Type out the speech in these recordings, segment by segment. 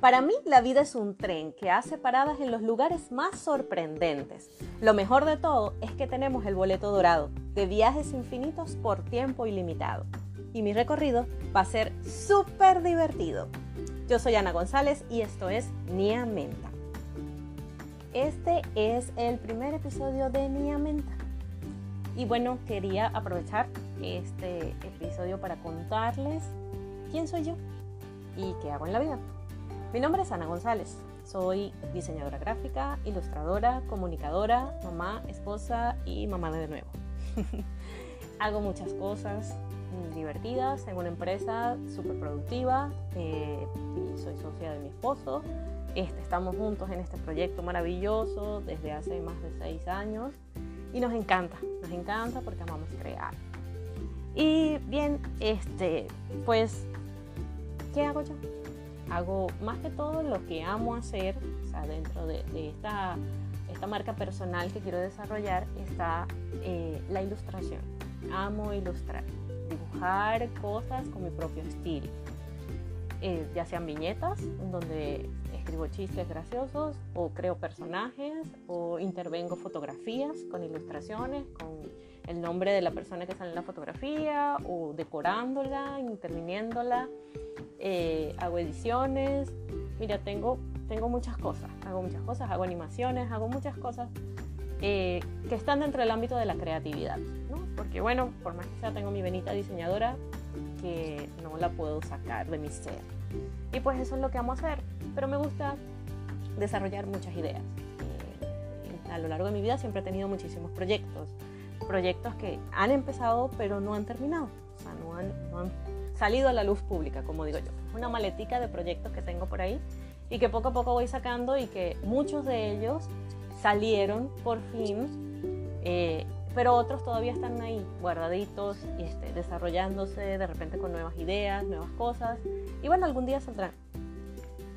Para mí la vida es un tren que hace paradas en los lugares más sorprendentes. Lo mejor de todo es que tenemos el boleto dorado de viajes infinitos por tiempo ilimitado. Y mi recorrido va a ser súper divertido. Yo soy Ana González y esto es Nia Menta. Este es el primer episodio de Nia Menta. Y bueno, quería aprovechar este episodio para contarles quién soy yo y qué hago en la vida. Mi nombre es Ana González. Soy diseñadora gráfica, ilustradora, comunicadora, mamá, esposa y mamá de nuevo. hago muchas cosas divertidas en una empresa súper productiva eh, y soy socia de mi esposo. Este, estamos juntos en este proyecto maravilloso desde hace más de seis años y nos encanta, nos encanta porque amamos crear. Y bien, este, pues, ¿qué hago yo? Hago más que todo lo que amo hacer, o sea, dentro de, esta, marca personal que quiero desarrollar está eh, la ilustración. Amo ilustrar, dibujar cosas con mi propio estilo. Eh, ya sean viñetas, donde escribo chistes graciosos o creo personajes o intervengo fotografías con ilustraciones, con el nombre de la persona que sale en la fotografía o decorándola, interviniéndola, eh, hago ediciones. Mira, tengo, tengo muchas cosas, hago muchas cosas, hago animaciones, hago muchas cosas eh, que están dentro del ámbito de la creatividad, ¿no? Porque bueno, por más que sea, tengo mi venita diseñadora que no la puedo sacar de mi ser. Y pues eso es lo que amo hacer, pero me gusta desarrollar muchas ideas. A lo largo de mi vida siempre he tenido muchísimos proyectos, proyectos que han empezado pero no han terminado, o sea, no han, salido a la luz pública, como digo yo. Una maletica de proyectos que tengo por ahí y que poco a poco voy sacando y que muchos de ellos salieron por fin eh, pero otros todavía están ahí guardaditos este, desarrollándose de repente con nuevas ideas, nuevas cosas y bueno, algún día saldrán.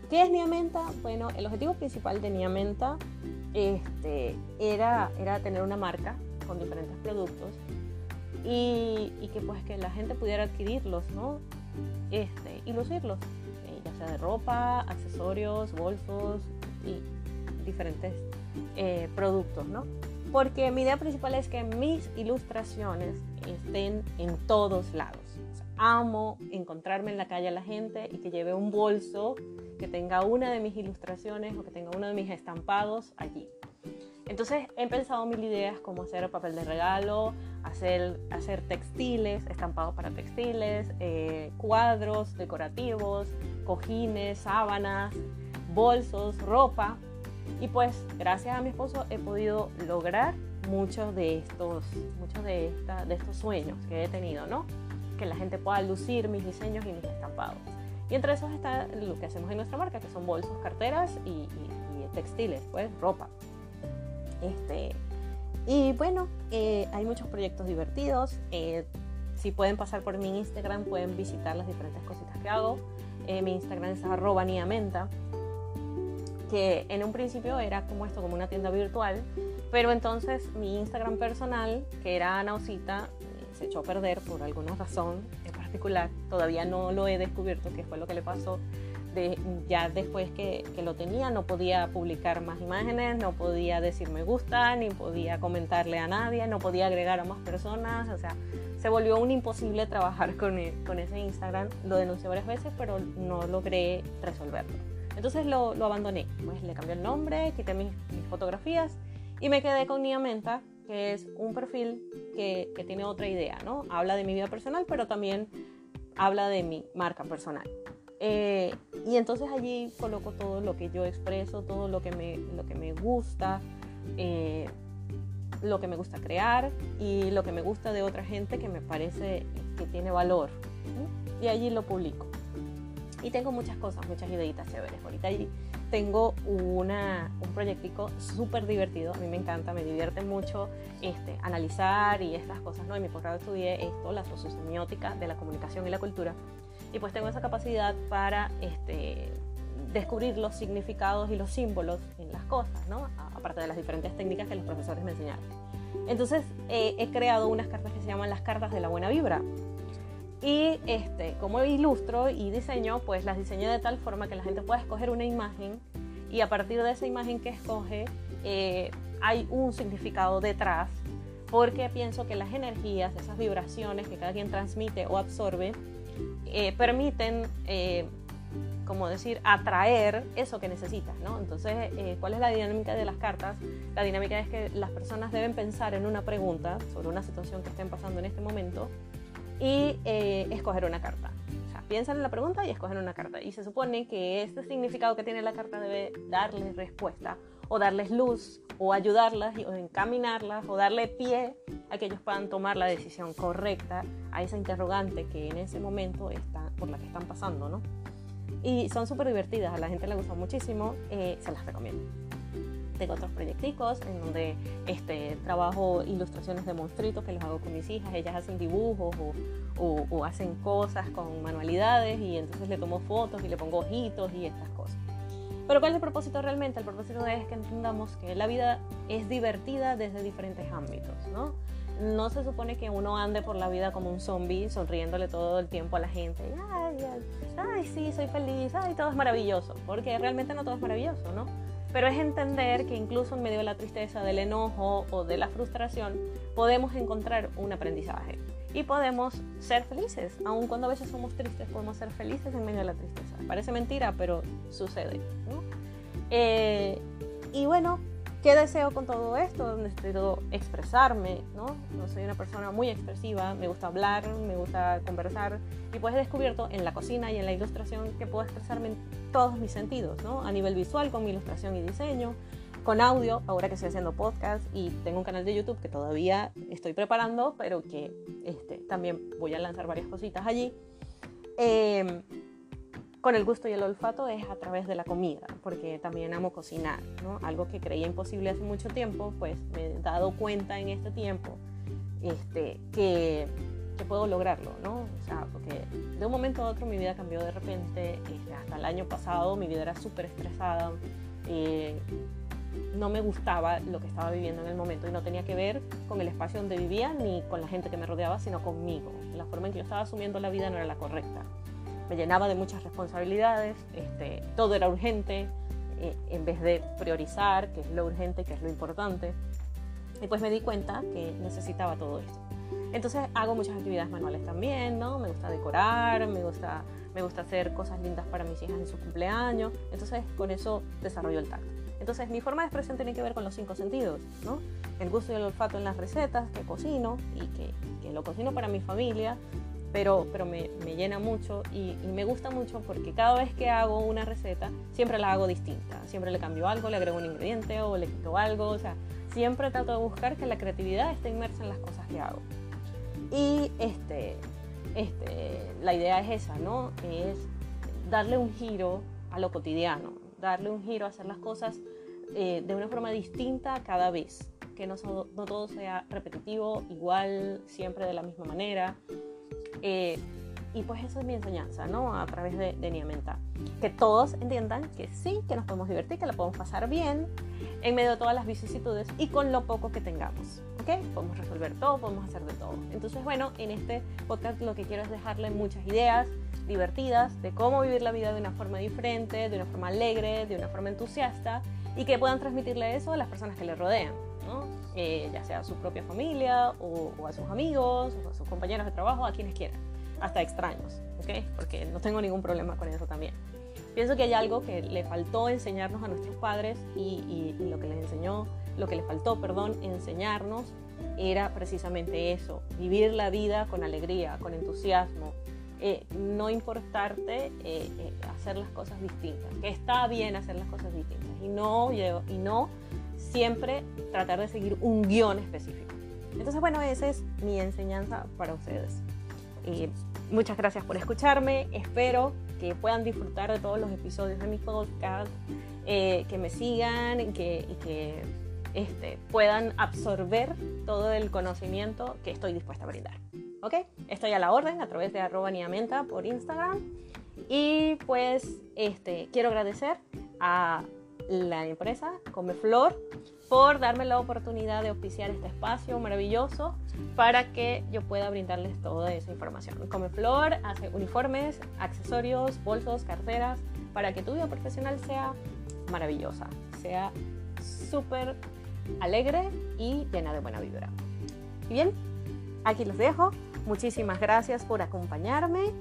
¿Qué es Niamenta? Bueno, el objetivo principal de Niamenta este, era, era tener una marca con diferentes productos y, que pues que la gente pudiera adquirirlos, ¿no? Este, y lucirlos, eh, ya sea de ropa, accesorios, bolsos y diferentes eh, productos, ¿no? porque mi idea principal es que mis ilustraciones estén en todos lados. amo encontrarme en la calle a la gente y que lleve un bolso que tenga una de mis ilustraciones o que tenga uno de mis estampados allí. Entonces he pensado mil ideas como hacer papel de regalo, hacer, textiles, estampados para textiles, eh, cuadros decorativos, cojines, sábanas, bolsos, ropa. Y pues gracias a mi esposo he podido lograr muchos de estos, muchos de, esta, de estos sueños que he tenido, ¿no? Que la gente pueda lucir mis diseños y mis estampados. Y entre esos está lo que hacemos en nuestra marca, que son bolsos, carteras y, textiles, pues ropa. Este, y bueno, eh, hay muchos proyectos divertidos. Eh, si pueden pasar por mi Instagram, pueden visitar las diferentes cositas que hago. Eh, mi Instagram es arroba niamenta que en un principio era como esto, como una tienda virtual, pero entonces mi Instagram personal, que era Anausita, se echó a perder por alguna razón particular. Todavía no lo he descubierto qué fue lo que le pasó. De, ya después que, que, lo tenía no podía publicar más imágenes, no podía decir me gusta, ni podía comentarle a nadie, no podía agregar a más personas, o sea, se volvió un imposible trabajar con, e, con ese Instagram. Lo denuncié varias veces, pero no logré resolverlo. Entonces lo, abandoné, pues le cambié el nombre, quité mis, fotografías y me quedé con Niamenta, que es un perfil que, tiene otra idea, ¿no? Habla de mi vida personal, pero también habla de mi marca personal. Eh, y entonces allí coloco todo lo que yo expreso, todo lo que me, lo que me gusta, eh, lo que me gusta crear y lo que me gusta de otra gente que me parece que tiene valor. Y allí lo publico. Y tengo muchas cosas, muchas ideitas chéveres. Ahorita tengo una, un proyectico súper divertido. A mí me encanta, me divierte mucho este, analizar y estas cosas. ¿no? En mi posgrado estudié esto, la sociosemiótica de la comunicación y la cultura. Y pues tengo esa capacidad para este, descubrir los significados y los símbolos en las cosas, ¿no? aparte de las diferentes técnicas que los profesores me enseñaron. Entonces eh, he creado unas cartas que se llaman las cartas de la buena vibra Y este, como ilustro y diseño, pues las diseñé de tal forma que la gente pueda escoger una imagen y a partir de esa imagen que escoge eh, hay un significado detrás porque pienso que las energías, esas vibraciones que cada quien transmite o absorbe, eh, permiten, eh, como decir, atraer eso que necesitas, ¿no? Entonces, ¿cuál es la dinámica de las cartas? La dinámica es que las personas deben pensar en una pregunta sobre una situación que estén pasando en este momento y eh, escoger una carta. O sea, piensan en la pregunta y escogen una carta. Y se supone que este significado que tiene la carta debe darles respuesta o darles luz o ayudarlas o encaminarlas o darle pie a que ellos puedan tomar la decisión correcta a esa interrogante que en ese momento está, por la que están pasando, ¿no? Y son súper divertidas, a la gente le gusta muchísimo, eh, se las recomiendo tengo otros proyecticos en donde este, trabajo ilustraciones de monstruitos que los hago con mis hijas. Ellas hacen dibujos o, o, hacen cosas con manualidades y entonces le tomo fotos y le pongo ojitos y estas cosas. Pero ¿cuál es el propósito realmente? El propósito es que entendamos que la vida es divertida desde diferentes ámbitos, ¿no? No se supone que uno ande por la vida como un zombie, sonriéndole todo el tiempo a la gente. Ay, ay, ay, sí, soy feliz, ay, todo es maravilloso. Porque realmente no todo es maravilloso, ¿no? Pero es entender que incluso en medio de la tristeza, del enojo o de la frustración, podemos encontrar un aprendizaje y podemos ser felices. Aun cuando a veces somos tristes, podemos ser felices en medio de la tristeza. Parece mentira, pero sucede. Eh, y bueno, ¿Qué deseo con todo esto? Necesito expresarme, ¿no? Soy una persona muy expresiva, me gusta hablar, me gusta conversar y pues he descubierto en la cocina y en la ilustración que puedo expresarme en todos mis sentidos, ¿no? A nivel visual con mi ilustración y diseño, con audio, ahora que estoy haciendo podcast y tengo un canal de YouTube que todavía estoy preparando, pero que este, también voy a lanzar varias cositas allí. Eh, con el gusto y el olfato es a través de la comida, porque también amo cocinar, ¿no? Algo que creía imposible hace mucho tiempo, pues me he dado cuenta en este tiempo este, que, puedo lograrlo, ¿no? O sea, porque de un momento a otro mi vida cambió de repente, este, hasta el año pasado mi vida era súper estresada, eh, no me gustaba lo que estaba viviendo en el momento y no tenía que ver con el espacio donde vivía ni con la gente que me rodeaba, sino conmigo. La forma en que yo estaba asumiendo la vida no era la correcta me llenaba de muchas responsabilidades, este, todo era urgente, eh, en vez de priorizar qué es lo urgente, qué es lo importante. Y pues me di cuenta que necesitaba todo esto. Entonces hago muchas actividades manuales también, ¿no? Me gusta decorar, me gusta, me gusta hacer cosas lindas para mis hijas en su cumpleaños. Entonces con eso desarrollo el tacto. Entonces mi forma de expresión tiene que ver con los cinco sentidos, ¿no? El gusto y el olfato en las recetas que cocino y que, que lo cocino para mi familia pero, pero me, me llena mucho y, me gusta mucho porque cada vez que hago una receta siempre la hago distinta, siempre le cambio algo, le agrego un ingrediente o le quito algo, o sea, siempre trato de buscar que la creatividad esté inmersa en las cosas que hago. Y este, este, la idea es esa, ¿no? Es darle un giro a lo cotidiano, darle un giro a hacer las cosas eh, de una forma distinta cada vez, que no, no todo sea repetitivo, igual, siempre de la misma manera. Eh, y pues eso es mi enseñanza, ¿no? A través de, de Niamenta. Que todos entiendan que sí, que nos podemos divertir, que la podemos pasar bien en medio de todas las vicisitudes y con lo poco que tengamos, ¿ok? Podemos resolver todo, podemos hacer de todo. Entonces, bueno, en este podcast lo que quiero es dejarle muchas ideas divertidas de cómo vivir la vida de una forma diferente, de una forma alegre, de una forma entusiasta y que puedan transmitirle eso a las personas que le rodean. Eh, ya sea a su propia familia o, a sus amigos o a sus compañeros de trabajo, a quienes quieran, hasta extraños, ¿ok? Porque no tengo ningún problema con eso también. Pienso que hay algo que le faltó enseñarnos a nuestros padres y, lo que les enseñó, lo que le faltó, perdón, enseñarnos era precisamente eso, vivir la vida con alegría, con entusiasmo, eh, no importarte eh, hacer las cosas distintas, que está bien hacer las cosas distintas y no, y no siempre tratar de seguir un guion específico. Entonces, bueno, esa es mi enseñanza para ustedes. Y muchas gracias por escucharme. Espero que puedan disfrutar de todos los episodios de mi podcast, eh, que me sigan y que, que este, puedan absorber todo el conocimiento que estoy dispuesta a brindar. ¿Ok? Estoy a la orden a través de arroba niamenta por Instagram. Y pues este, quiero agradecer a la empresa Comeflor por darme la oportunidad de oficiar este espacio maravilloso para que yo pueda brindarles toda esa información. Comeflor hace uniformes, accesorios, bolsos, carteras, para que tu vida profesional sea maravillosa, sea súper alegre y llena de buena vibra. Y bien, aquí los dejo. Muchísimas gracias por acompañarme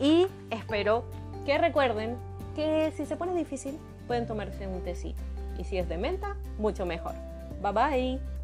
y espero que recuerden que si se pone difícil pueden tomarse un tecito y si es de menta, mucho mejor. Bye bye.